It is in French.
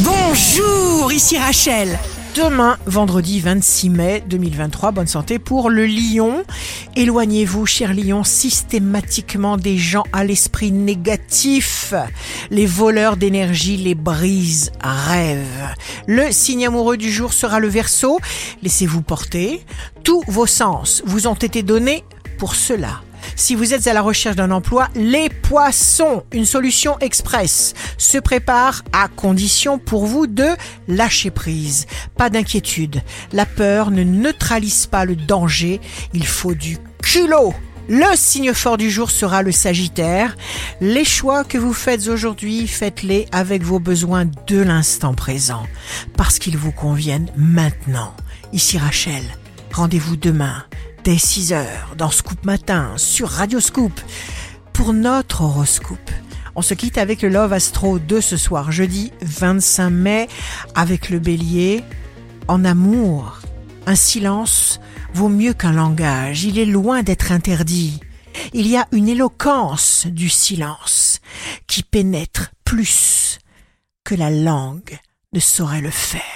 Bonjour, ici Rachel. Demain, vendredi 26 mai 2023, bonne santé pour le lion. Éloignez-vous, cher lion, systématiquement des gens à l'esprit négatif. Les voleurs d'énergie, les brises, rêvent. Le signe amoureux du jour sera le verso. Laissez-vous porter. Tous vos sens vous ont été donnés pour cela. Si vous êtes à la recherche d'un emploi, les poissons, une solution express, se prépare à condition pour vous de lâcher prise. Pas d'inquiétude. La peur ne neutralise pas le danger. Il faut du culot. Le signe fort du jour sera le Sagittaire. Les choix que vous faites aujourd'hui, faites-les avec vos besoins de l'instant présent, parce qu'ils vous conviennent maintenant. Ici Rachel, rendez-vous demain dès 6 heures dans Scoop Matin sur Radio Scoop pour notre horoscope. On se quitte avec le Love Astro de ce soir, jeudi 25 mai, avec le bélier. En amour, un silence vaut mieux qu'un langage. Il est loin d'être interdit. Il y a une éloquence du silence qui pénètre plus que la langue ne saurait le faire.